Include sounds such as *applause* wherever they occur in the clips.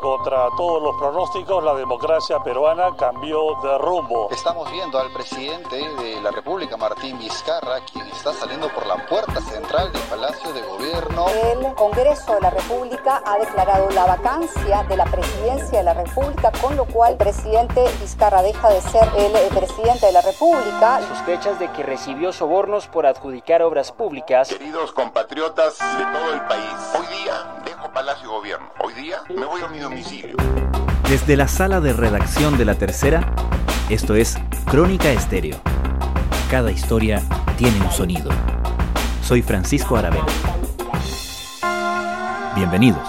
Contra todos los pronósticos, la democracia peruana cambió de rumbo. Estamos viendo al presidente de la República, Martín Vizcarra, quien está saliendo por la puerta central del Palacio de Gobierno. El Congreso de la República ha declarado la vacancia de la presidencia de la República, con lo cual el presidente Vizcarra deja de ser el eh, presidente de la República. Sospechas de que recibió sobornos por adjudicar obras públicas. Queridos compatriotas de todo el país, hoy día Palacio Gobierno. Hoy día me voy a mi domicilio. Desde la sala de redacción de La Tercera, esto es Crónica Estéreo. Cada historia tiene un sonido. Soy Francisco Aravena. Bienvenidos.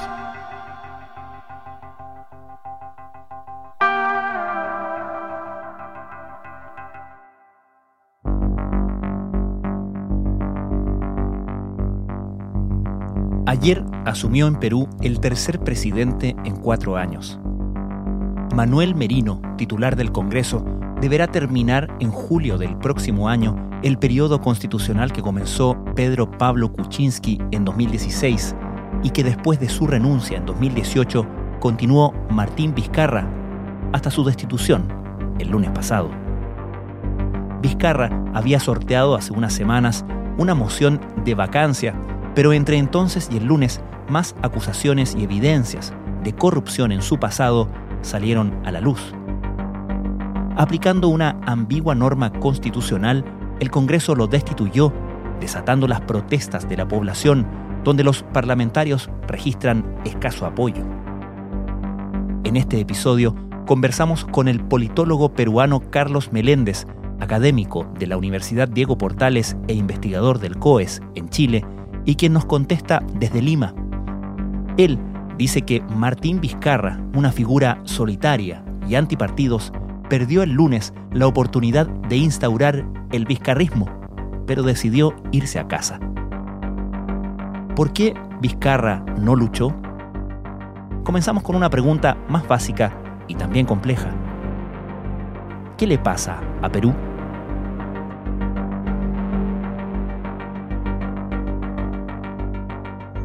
Ayer asumió en Perú el tercer presidente en cuatro años. Manuel Merino, titular del Congreso, deberá terminar en julio del próximo año el periodo constitucional que comenzó Pedro Pablo Kuczynski en 2016 y que después de su renuncia en 2018 continuó Martín Vizcarra hasta su destitución el lunes pasado. Vizcarra había sorteado hace unas semanas una moción de vacancia pero entre entonces y el lunes, más acusaciones y evidencias de corrupción en su pasado salieron a la luz. Aplicando una ambigua norma constitucional, el Congreso lo destituyó, desatando las protestas de la población, donde los parlamentarios registran escaso apoyo. En este episodio conversamos con el politólogo peruano Carlos Meléndez, académico de la Universidad Diego Portales e investigador del COES en Chile, y quien nos contesta desde Lima. Él dice que Martín Vizcarra, una figura solitaria y antipartidos, perdió el lunes la oportunidad de instaurar el vizcarrismo, pero decidió irse a casa. ¿Por qué Vizcarra no luchó? Comenzamos con una pregunta más básica y también compleja. ¿Qué le pasa a Perú?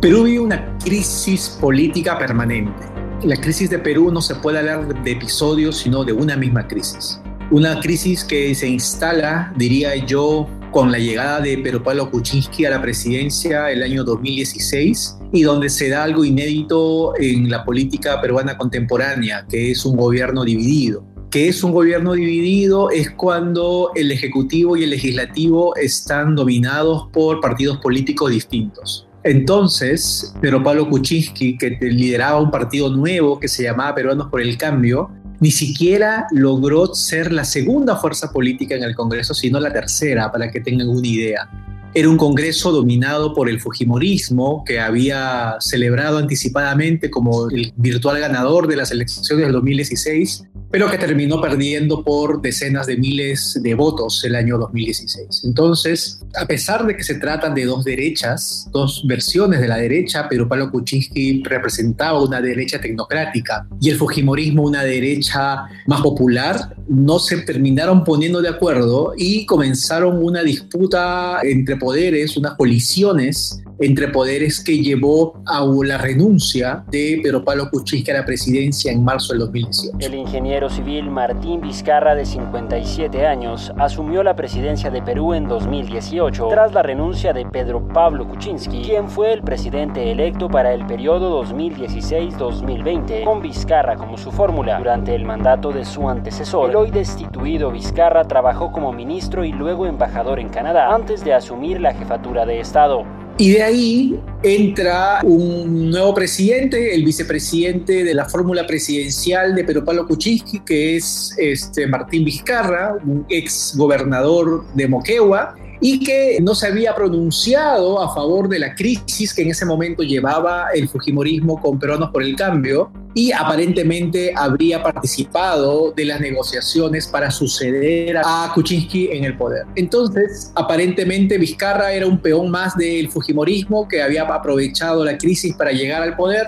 Perú vive una crisis política permanente. La crisis de Perú no se puede hablar de episodios, sino de una misma crisis. Una crisis que se instala, diría yo, con la llegada de Pedro Pablo Kuczynski a la presidencia el año 2016 y donde se da algo inédito en la política peruana contemporánea, que es un gobierno dividido. Que es un gobierno dividido es cuando el Ejecutivo y el Legislativo están dominados por partidos políticos distintos. Entonces, Pedro Pablo Kuczynski, que lideraba un partido nuevo que se llamaba Peruanos por el Cambio, ni siquiera logró ser la segunda fuerza política en el Congreso, sino la tercera, para que tengan una idea. Era un Congreso dominado por el Fujimorismo, que había celebrado anticipadamente como el virtual ganador de las elecciones del 2016, pero que terminó perdiendo por decenas de miles de votos el año 2016. Entonces, a pesar de que se tratan de dos derechas, dos versiones de la derecha, pero Pablo Kuczynski representaba una derecha tecnocrática y el Fujimorismo una derecha más popular, no se terminaron poniendo de acuerdo y comenzaron una disputa entre poderes, unas colisiones entre poderes que llevó a la renuncia de Pedro Pablo Kuczynski a la presidencia en marzo del 2018. El ingeniero civil Martín Vizcarra, de 57 años, asumió la presidencia de Perú en 2018 tras la renuncia de Pedro Pablo Kuczynski, quien fue el presidente electo para el periodo 2016-2020, con Vizcarra como su fórmula. Durante el mandato de su antecesor, el hoy destituido Vizcarra trabajó como ministro y luego embajador en Canadá antes de asumir la jefatura de Estado. Y de ahí entra un nuevo presidente, el vicepresidente de la fórmula presidencial de Pedro Pablo Kuczynski, que es este Martín Vizcarra, un ex gobernador de Moquegua, y que no se había pronunciado a favor de la crisis que en ese momento llevaba el Fujimorismo con Peruanos por el Cambio y aparentemente habría participado de las negociaciones para suceder a Kuczynski en el poder. Entonces, aparentemente Vizcarra era un peón más del Fujimorismo que había aprovechado la crisis para llegar al poder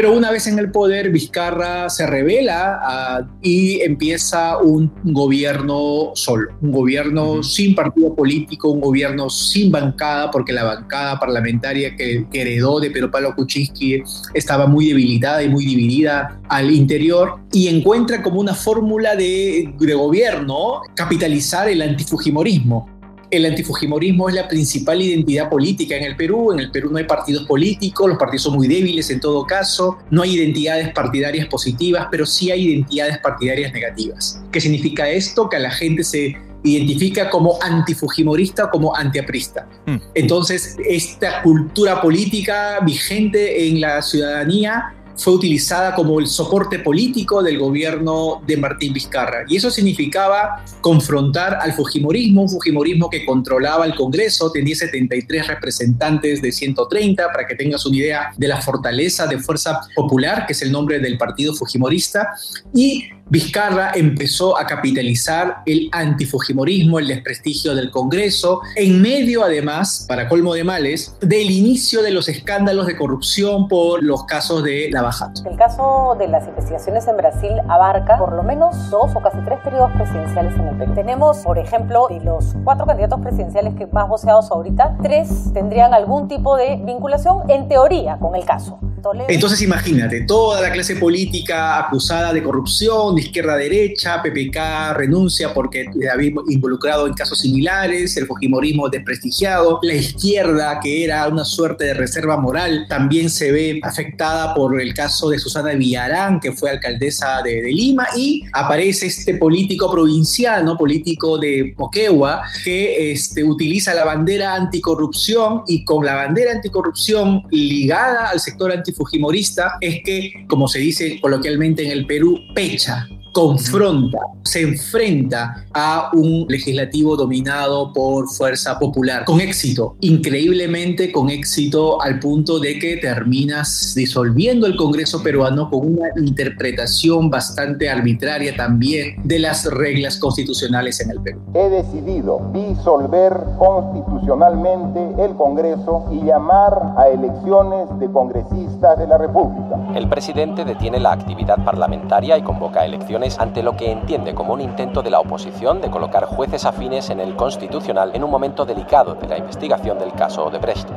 Pero una vez en el poder, Vizcarra se revela ah, y empieza un gobierno solo, un gobierno sin partido político, un gobierno sin bancada, porque la bancada parlamentaria que, heredó de Pedro Pablo Kuczynski estaba muy debilitada y muy dividida al interior, y encuentra como una fórmula de, de gobierno capitalizar el antifujimorismo el antifujimorismo es la principal identidad política en el Perú. En el Perú no hay partidos políticos, los partidos son muy débiles en todo caso, no hay identidades partidarias positivas, pero sí hay identidades partidarias negativas. ¿Qué significa esto? Que a la gente se identifica como antifujimorista o como antiaprista. Hmm. Entonces, esta cultura política vigente en la ciudadanía fue utilizada como el soporte político del gobierno de Martín Vizcarra. Y eso significaba confrontar al Fujimorismo, un Fujimorismo que controlaba el Congreso, tenía 73 representantes de 130, para que tengas una idea de la fortaleza de Fuerza Popular, que es el nombre del partido Fujimorista, y Vizcarra empezó a capitalizar el antifujimorismo, el desprestigio del Congreso, en medio además, para colmo de males, del inicio de los escándalos de corrupción por los casos de Lavajato. El caso de las investigaciones en Brasil abarca por lo menos dos o casi tres periodos presidenciales en el Perú. Tenemos, por ejemplo, de los cuatro candidatos presidenciales que más voceados ahorita, tres tendrían algún tipo de vinculación en teoría con el caso. Entonces imagínate, toda la clase política acusada de corrupción, de izquierda-derecha, PPK renuncia porque había involucrado en casos similares, el Fujimorismo desprestigiado, la izquierda, que era una suerte de reserva moral, también se ve afectada por el caso de Susana Villarán, que fue alcaldesa de, Lima, y aparece este político provinciano, político de Moquegua, que este, utiliza la bandera anticorrupción y con la bandera anticorrupción ligada al sector anticorrupción, fujimorista es que, como se dice coloquialmente en el Perú, pecha, confronta, se enfrenta a un legislativo dominado por fuerza popular, con éxito, increíblemente con éxito al punto de que terminas disolviendo el Congreso peruano con una interpretación bastante arbitraria también de las reglas constitucionales en el Perú. He decidido disolver constitucionalmente el Congreso y llamar a elecciones de congresistas de la República. El presidente detiene la actividad parlamentaria y convoca elecciones ante lo que entiende como un intento de la oposición de colocar jueces afines en el Constitucional en un momento delicado de la investigación del caso de Brecht.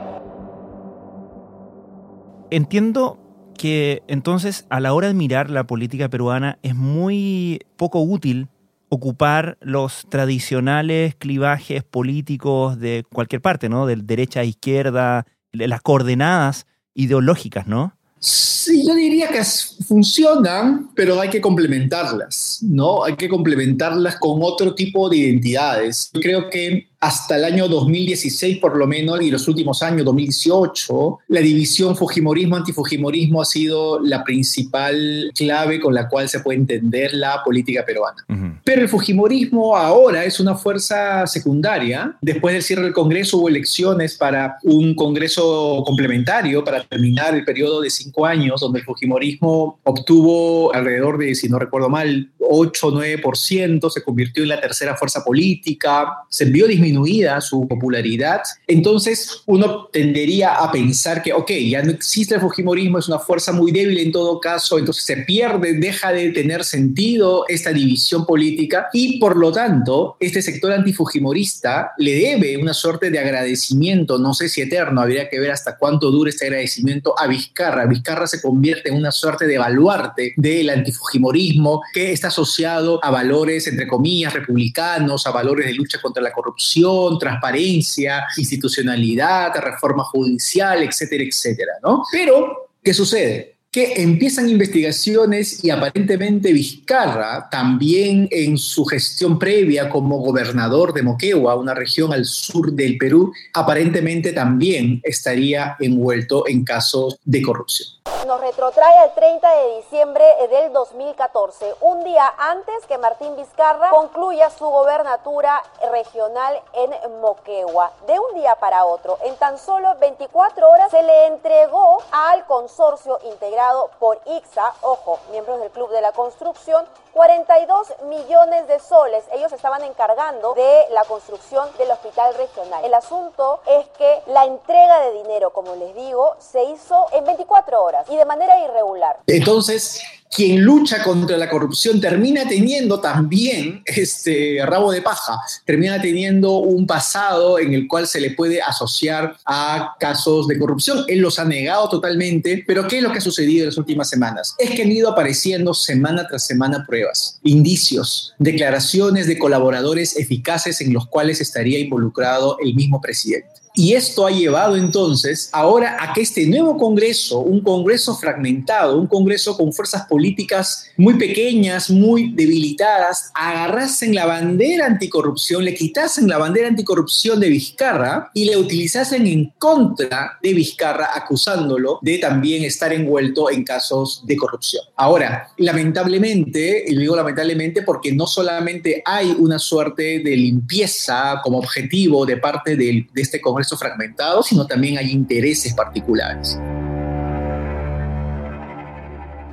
Entiendo que entonces a la hora de mirar la política peruana es muy poco útil ocupar los tradicionales clivajes políticos de cualquier parte, ¿no? De derecha a izquierda, las coordenadas ideológicas, ¿no? Sí, yo diría que funcionan, pero hay que complementarlas, ¿no? Hay que complementarlas con otro tipo de identidades. Yo creo que hasta el año 2016 por lo menos y los últimos años, 2018, la división Fujimorismo-antifujimorismo ha sido la principal clave con la cual se puede entender la política peruana. Pero el Fujimorismo ahora es una fuerza secundaria. Después del cierre del Congreso hubo elecciones para un Congreso complementario para terminar el periodo de cinco años, donde el Fujimorismo obtuvo alrededor de, si no recuerdo mal, 8 o 9%, se convirtió en la tercera fuerza política, se vio disminuida su popularidad. Entonces uno tendería a pensar que, ok, ya no existe el Fujimorismo, es una fuerza muy débil en todo caso, entonces se pierde, deja de tener sentido esta división política y por lo tanto este sector antifujimorista le debe una suerte de agradecimiento, no sé si eterno, habría que ver hasta cuánto dura este agradecimiento a Vizcarra. Vizcarra se convierte en una suerte de baluarte del antifujimorismo que está asociado a valores, entre comillas, republicanos, a valores de lucha contra la corrupción, transparencia, institucionalidad, reforma judicial, etcétera, etcétera, ¿no? Pero, ¿qué sucede? que empiezan investigaciones y aparentemente Vizcarra, también en su gestión previa como gobernador de Moquegua, una región al sur del Perú, aparentemente también estaría envuelto en casos de corrupción nos retrotrae al 30 de diciembre del 2014, un día antes que Martín Vizcarra concluya su gobernatura regional en Moquegua. De un día para otro, en tan solo 24 horas, se le entregó al consorcio integrado por IXA, ojo, miembros del Club de la Construcción, 42 millones de soles. Ellos estaban encargando de la construcción del hospital regional. El asunto es que la entrega de dinero, como les digo, se hizo en 24 horas y de manera irregular. Entonces, quien lucha contra la corrupción termina teniendo también este rabo de paja, termina teniendo un pasado en el cual se le puede asociar a casos de corrupción. Él los ha negado totalmente, pero ¿qué es lo que ha sucedido en las últimas semanas? Es que han ido apareciendo semana tras semana pruebas, indicios, declaraciones de colaboradores eficaces en los cuales estaría involucrado el mismo presidente. Y esto ha llevado entonces ahora a que este nuevo Congreso, un Congreso fragmentado, un Congreso con fuerzas políticas muy pequeñas, muy debilitadas, agarrasen la bandera anticorrupción, le quitasen la bandera anticorrupción de Vizcarra y le utilizasen en contra de Vizcarra, acusándolo de también estar envuelto en casos de corrupción. Ahora, lamentablemente, y digo lamentablemente porque no solamente hay una suerte de limpieza como objetivo de parte de este Congreso, fragmentado, sino también hay intereses particulares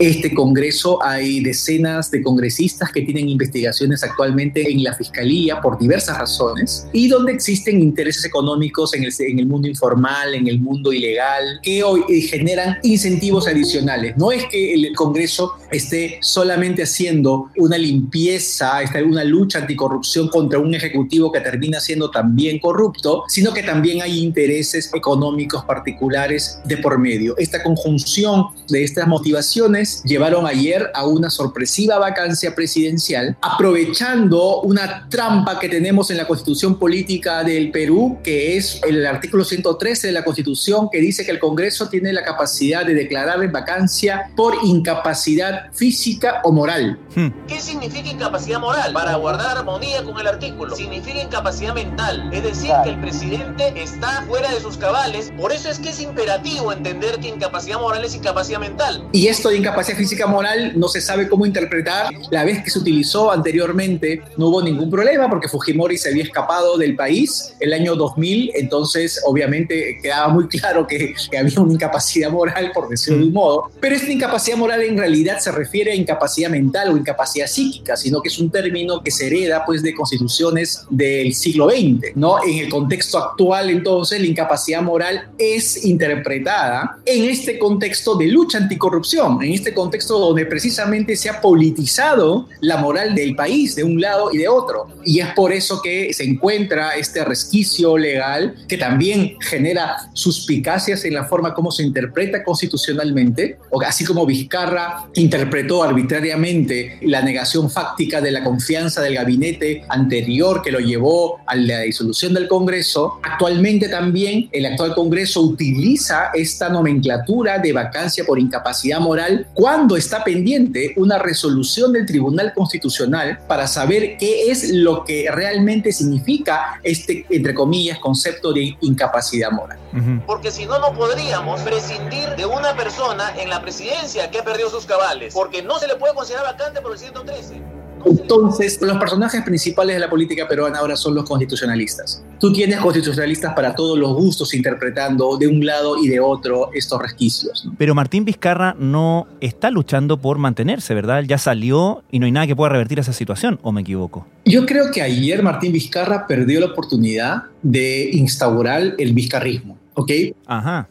este Congreso hay decenas de congresistas que tienen investigaciones actualmente en la Fiscalía por diversas razones y donde existen intereses económicos en el, en el mundo informal, en el mundo ilegal, que hoy eh, generan incentivos adicionales. No es que el Congreso esté solamente haciendo una limpieza, una lucha anticorrupción contra un ejecutivo que termina siendo también corrupto, sino que también hay intereses económicos particulares de por medio. Esta conjunción de estas motivaciones llevaron ayer a una sorpresiva vacancia presidencial, aprovechando una trampa que tenemos en la constitución política del Perú, que es el artículo 113 de la constitución, que dice que el Congreso tiene la capacidad de declarar en vacancia por incapacidad física o moral. Hmm. ¿Qué significa incapacidad moral? Para guardar armonía con el artículo. Significa incapacidad mental, es decir, que el presidente está fuera de sus cabales. Por eso es que es imperativo entender que incapacidad moral es incapacidad mental. Y esto de incapacidad física moral no se sabe cómo interpretar. La vez que se utilizó anteriormente no hubo ningún problema porque Fujimori se había escapado del país el año 2000, entonces obviamente quedaba muy claro que, había una incapacidad moral, por decirlo de un modo. Pero esta incapacidad moral en realidad se refiere a incapacidad mental o incapacidad psíquica, sino que es un término que se hereda pues de constituciones del siglo XX, ¿no? En el contexto actual entonces la incapacidad moral es interpretada en este contexto de lucha anticorrupción, en este contexto donde precisamente se ha politizado la moral del país de un lado y de otro. Y es por eso que se encuentra este resquicio legal que también genera suspicacias en la forma como se interpreta constitucionalmente, o así como Vizcarra interpretó arbitrariamente la negación fáctica de la confianza del gabinete anterior que lo llevó a la disolución del Congreso, actualmente también el actual Congreso utiliza esta nomenclatura de vacancia por incapacidad moral cuando está pendiente una resolución del Tribunal Constitucional para saber qué es lo que realmente significa este, entre comillas, concepto de incapacidad moral. Porque si no, no podríamos prescindir de una persona en la presidencia que ha perdido sus cabales, porque no se le puede considerar vacante por el 113. Entonces, los personajes principales de la política peruana ahora son los constitucionalistas. Tú tienes constitucionalistas para todos los gustos interpretando de un lado y de otro estos resquicios. Pero Martín Vizcarra no está luchando por mantenerse, ¿verdad? ya salió y no hay nada que pueda revertir esa situación, ¿o me equivoco? Yo creo que ayer Martín Vizcarra perdió la oportunidad de instaurar el vizcarrismo, ¿ok? Ajá.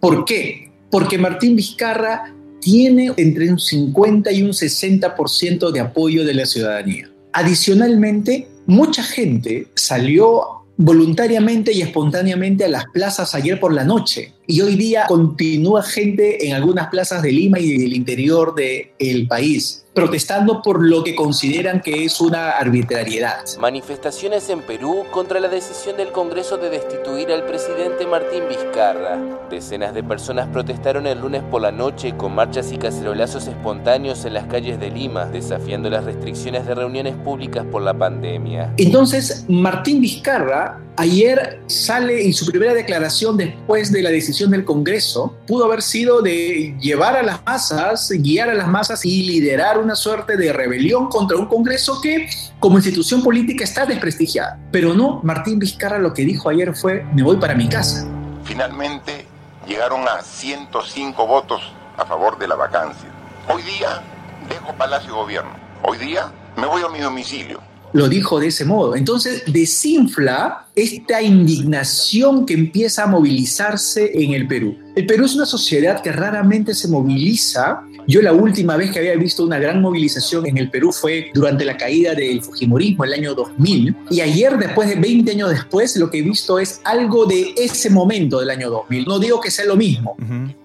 ¿Por qué? Porque Martín Vizcarra tiene entre un 50 y un 60% de apoyo de la ciudadanía. Adicionalmente, mucha gente salió voluntariamente y espontáneamente a las plazas ayer por la noche y hoy día continúa gente en algunas plazas de Lima y del interior del país protestando por lo que consideran que es una arbitrariedad. Manifestaciones en Perú contra la decisión del Congreso de destituir al presidente Martín Vizcarra. Decenas de personas protestaron el lunes por la noche con marchas y cacerolazos espontáneos en las calles de Lima, desafiando las restricciones de reuniones públicas por la pandemia. Entonces, Martín Vizcarra ayer sale y su primera declaración después de la decisión del Congreso pudo haber sido de llevar a las masas, guiar a las masas y liderar una suerte de rebelión contra un Congreso que como institución política está desprestigiada. Pero no, Martín Vizcarra lo que dijo ayer fue, me voy para mi casa. Finalmente llegaron a 105 votos a favor de la vacancia. Hoy día dejo Palacio Gobierno. Hoy día me voy a mi domicilio lo dijo de ese modo. Entonces desinfla esta indignación que empieza a movilizarse en el Perú. El Perú es una sociedad que raramente se moviliza. Yo la última vez que había visto una gran movilización en el Perú fue durante la caída del Fujimorismo, el año 2000. Y ayer, después de 20 años después, lo que he visto es algo de ese momento del año 2000. No digo que sea lo mismo,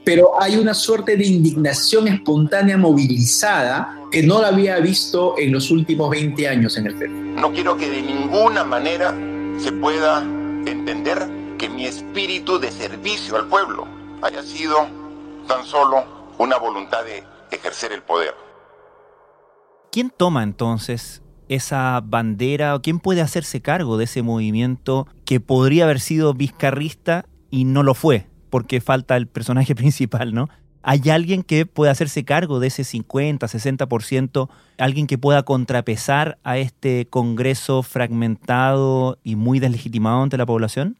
pero hay una suerte de indignación espontánea movilizada que no la había visto en los últimos 20 años en el Perú. No quiero que de ninguna manera se pueda entender que mi espíritu de servicio al pueblo haya sido tan solo una voluntad de ejercer el poder. ¿Quién toma entonces esa bandera o quién puede hacerse cargo de ese movimiento que podría haber sido vizcarrista y no lo fue, porque falta el personaje *laughs* principal, ¿no? ¿Hay alguien que pueda hacerse cargo de ese 50, 60%? ¿Alguien que pueda contrapesar a este Congreso fragmentado y muy deslegitimado ante la población?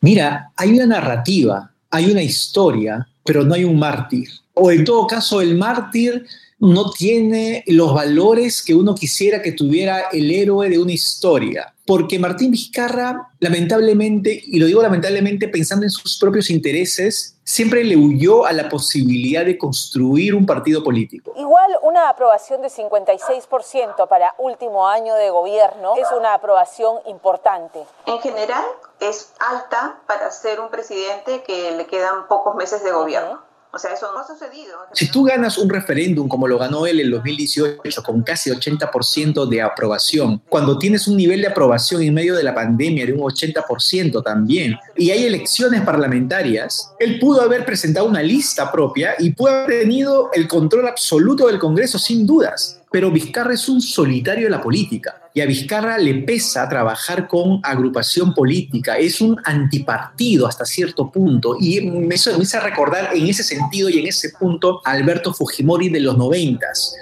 Mira, hay una narrativa, hay una historia, pero no hay un mártir. O en todo caso, el mártir no tiene los valores que uno quisiera que tuviera el héroe de una historia. Porque Martín Vizcarra, lamentablemente, y lo digo lamentablemente pensando en sus propios intereses, siempre le huyó a la posibilidad de construir un partido político. Igual una aprobación de 56% para último año de gobierno es una aprobación importante. En general es alta para ser un presidente que le quedan pocos meses de gobierno. O sea, eso no ha sucedido. Si tú ganas un referéndum como lo ganó él en 2018 con casi 80% de aprobación, cuando tienes un nivel de aprobación en medio de la pandemia de un 80% también, y hay elecciones parlamentarias, él pudo haber presentado una lista propia y pudo haber tenido el control absoluto del Congreso sin dudas. Pero Vizcarra es un solitario de la política y a Vizcarra le pesa trabajar con agrupación política, es un antipartido hasta cierto punto y me hizo, recordar en ese sentido y en ese punto a Alberto Fujimori de los noventas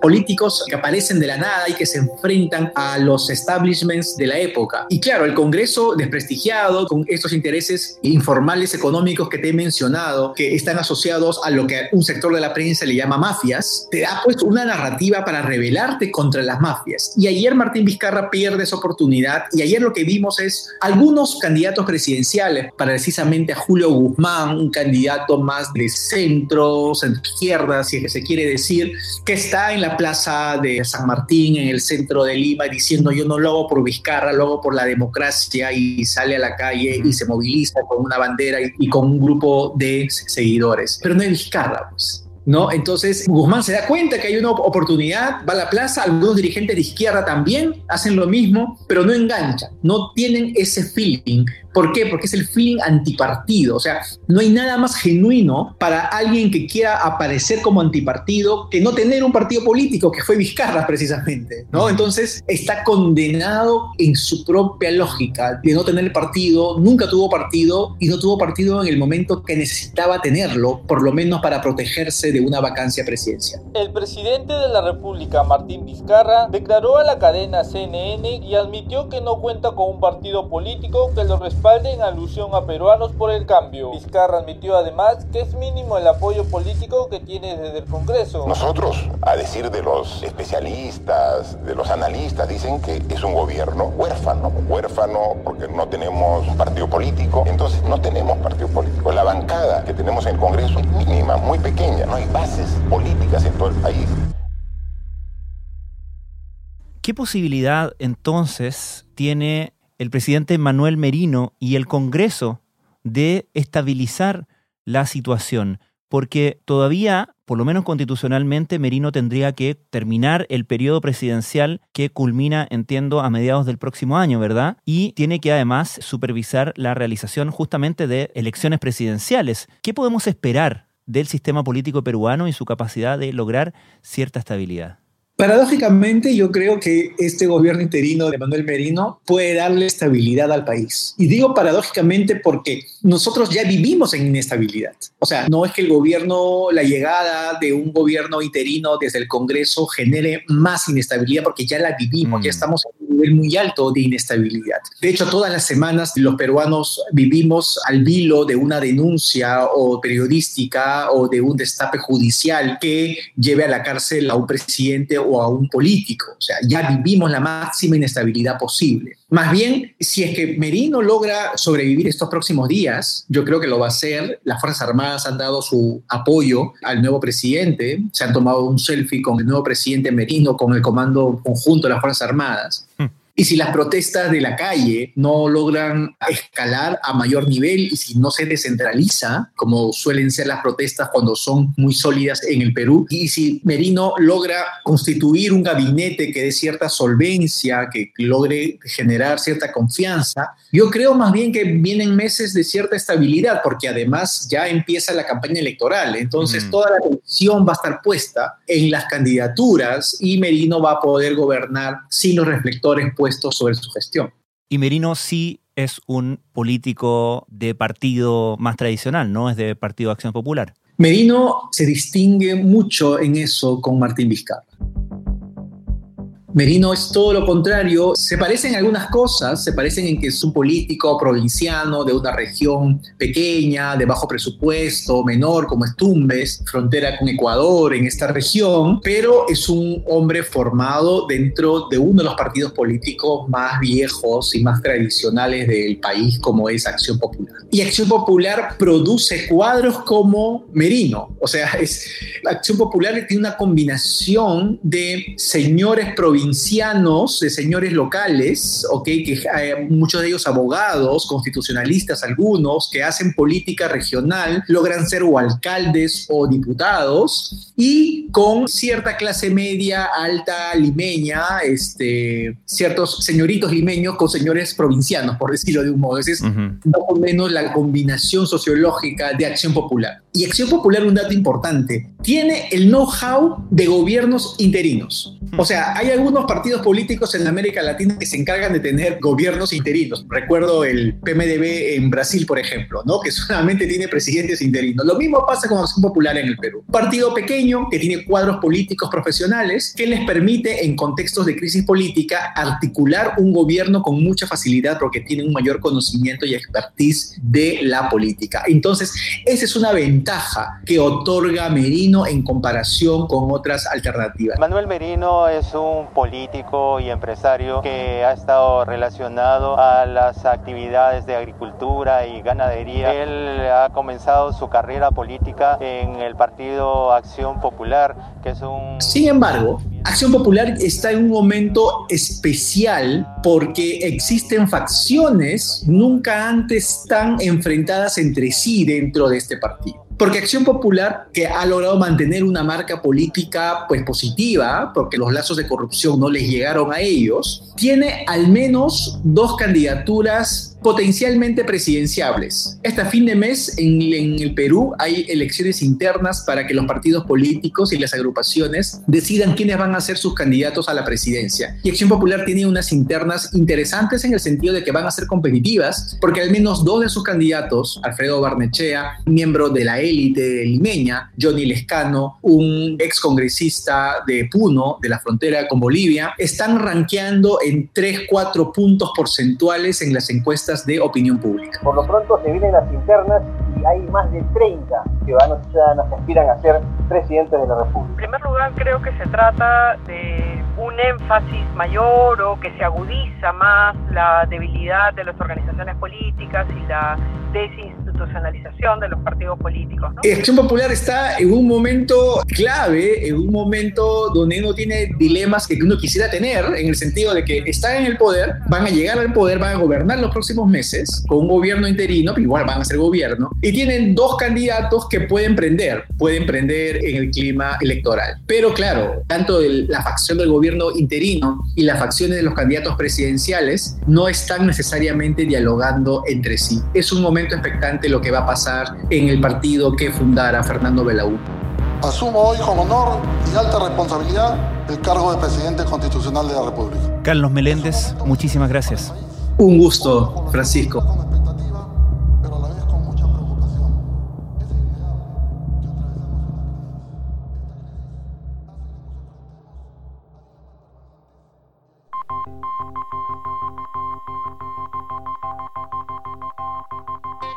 políticos que aparecen de la nada y que se enfrentan a los establishments de la época. Y claro, el Congreso desprestigiado con estos intereses informales económicos que te he mencionado, que están asociados a lo que un sector de la prensa le llama mafias, te da pues una narrativa para rebelarte contra las mafias. Y ayer Martín Vizcarra pierde esa oportunidad y ayer lo que vimos es algunos candidatos presidenciales, precisamente a Julio Guzmán, un candidato más de centro, centro izquierda, si se quiere decir, que está en la plaza de San Martín, en el centro de Lima, diciendo yo no lo hago por Vizcarra, lo hago por la democracia y sale a la calle y se moviliza con una bandera y, con un grupo de seguidores. Pero no es Vizcarra, pues. ¿No? Entonces Guzmán se da cuenta que hay una oportunidad, va a la plaza, algunos dirigentes de izquierda también hacen lo mismo, pero no enganchan, no tienen ese feeling ¿Por qué? Porque es el feeling antipartido. O sea, no hay nada más genuino para alguien que quiera aparecer como antipartido que no tener un partido político, que fue Vizcarra precisamente, ¿no? Entonces está condenado en su propia lógica de no tener partido, nunca tuvo partido y no tuvo partido en el momento que necesitaba tenerlo, por lo menos para protegerse de una vacancia presidencial. El presidente de la República, Martín Vizcarra, declaró a la cadena CNN y admitió que no cuenta con un partido político que lo respalde en alusión a peruanos por el cambio. Vizcarra admitió además que es mínimo el apoyo político que tiene desde el Congreso. Nosotros, a decir de los especialistas, de los analistas, dicen que es un gobierno huérfano, huérfano porque no tenemos un partido político, entonces no tenemos partido político. La bancada que tenemos en el Congreso es mínima, muy pequeña, no hay bases políticas en todo el país. ¿Qué posibilidad entonces tiene el presidente Manuel Merino y el Congreso de estabilizar la situación, porque todavía, por lo menos constitucionalmente, Merino tendría que terminar el periodo presidencial que culmina, entiendo, a mediados del próximo año, ¿verdad? Y tiene que además supervisar la realización justamente de elecciones presidenciales. ¿Qué podemos esperar del sistema político peruano y su capacidad de lograr cierta estabilidad? Paradójicamente, yo creo que este gobierno interino de Manuel Merino puede darle estabilidad al país. Y digo paradójicamente porque nosotros ya vivimos en inestabilidad. O sea, no es que el gobierno, la llegada de un gobierno interino desde el Congreso genere más inestabilidad porque ya la vivimos, ya mm. estamos a un nivel muy alto de inestabilidad. De hecho, todas las semanas los peruanos vivimos al vilo de una denuncia o periodística o de un destape judicial que lleve a la cárcel a un presidente o a un político. O sea, ya vivimos la máxima inestabilidad posible. Más bien, si es que Merino logra sobrevivir estos próximos días, yo creo que lo va a hacer. Las Fuerzas Armadas han dado su apoyo al nuevo presidente, se han tomado un selfie con el nuevo presidente Merino, con el comando conjunto de las Fuerzas Armadas. Hmm. Y si las protestas de la calle no logran escalar a mayor nivel y si no se descentraliza, como suelen ser las protestas cuando son muy sólidas en el Perú, y si Merino logra constituir un gabinete que dé cierta solvencia, que logre generar cierta confianza, yo creo más bien que vienen meses de cierta estabilidad, porque además ya empieza la campaña electoral, entonces mm. toda la atención va a estar puesta en las candidaturas y Merino va a poder gobernar sin los reflectores puestos sobre su gestión. Y Merino sí es un político de partido más tradicional, ¿no? Es de Partido Acción Popular. Merino se distingue mucho en eso con Martín Vizcarra. Merino es todo lo contrario. Se parecen algunas cosas, se parecen en que es un político provinciano de una región pequeña, de bajo presupuesto, menor, como es Tumbes, frontera con Ecuador en esta región, pero es un hombre formado dentro de uno de los partidos políticos más viejos y más tradicionales del país, como es Acción Popular. Y Acción Popular produce cuadros como Merino, o sea, es, Acción Popular tiene una combinación de señores provinciales provincianos, de señores locales, okay, que eh, muchos de ellos abogados, constitucionalistas algunos, que hacen política regional, logran ser o alcaldes o diputados, y con cierta clase media, alta, limeña, este, ciertos señoritos limeños con señores provincianos, por decirlo de un modo. Esa es más o menos la combinación sociológica de Acción Popular. Y Acción Popular, un dato importante, tiene el know-how de gobiernos interinos. O sea, hay algunos partidos políticos en América Latina que se encargan de tener gobiernos interinos. Recuerdo el PMDB en Brasil, por ejemplo, ¿no? que solamente tiene presidentes interinos. Lo mismo pasa con Acción Popular en el Perú. Un partido pequeño que tiene cuadros políticos profesionales que les permite en contextos de crisis política articular un gobierno con mucha facilidad porque tienen un mayor conocimiento y expertise de la política. Entonces, esa es una ventaja que otorga Merino en comparación con otras alternativas. Manuel Merino es un político y empresario que ha estado relacionado a las actividades de agricultura y ganadería. Él ha comenzado su carrera política en el partido Acción Popular, que es un... Sin embargo, Acción Popular está en un momento especial porque existen facciones nunca antes tan enfrentadas entre sí dentro de este partido. Porque Acción Popular, que ha logrado mantener una marca política pues positiva, porque los lazos de corrupción no les llegaron a ellos, tiene al menos dos candidaturas potencialmente presidenciables. Este fin de mes en, el Perú hay elecciones internas para que los partidos políticos y las agrupaciones decidan quiénes van a ser sus candidatos a la presidencia. Y Acción Popular tiene unas internas interesantes en el sentido de que van a ser competitivas, porque al menos dos de sus candidatos, Alfredo Barnechea, miembro de la élite limeña, Johnny Lescano, un ex congresista de Puno, de la frontera con Bolivia, están rankeando en 3-4 puntos porcentuales en las encuestas de opinión pública. Por lo pronto se vienen las internas y hay más de 30 ciudadanos y ciudadanas que aspiran a ser presidentes de la República. En primer lugar, creo que se trata de un énfasis mayor o que se agudiza más la debilidad de las organizaciones políticas y la desinstitucionalización de los partidos políticos. ¿no? Acción Popular está en un momento clave, en un momento donde uno tiene dilemas que uno quisiera tener, en el sentido de que están en el poder, van a llegar al poder, van a gobernar los próximos meses con un gobierno interino, igual van a ser gobierno, y tienen dos candidatos que pueden prender, pueden prender en el clima electoral. Pero claro, tanto la facción del gobierno interino y las facciones de los candidatos presidenciales no están necesariamente dialogando entre sí. Es un momento expectante lo que va a pasar en el partido que fundara Fernando Belaú. Asumo hoy con honor y alta responsabilidad el cargo de presidente constitucional de la República. Carlos Meléndez, muchísimas gracias. Un gusto, Francisco.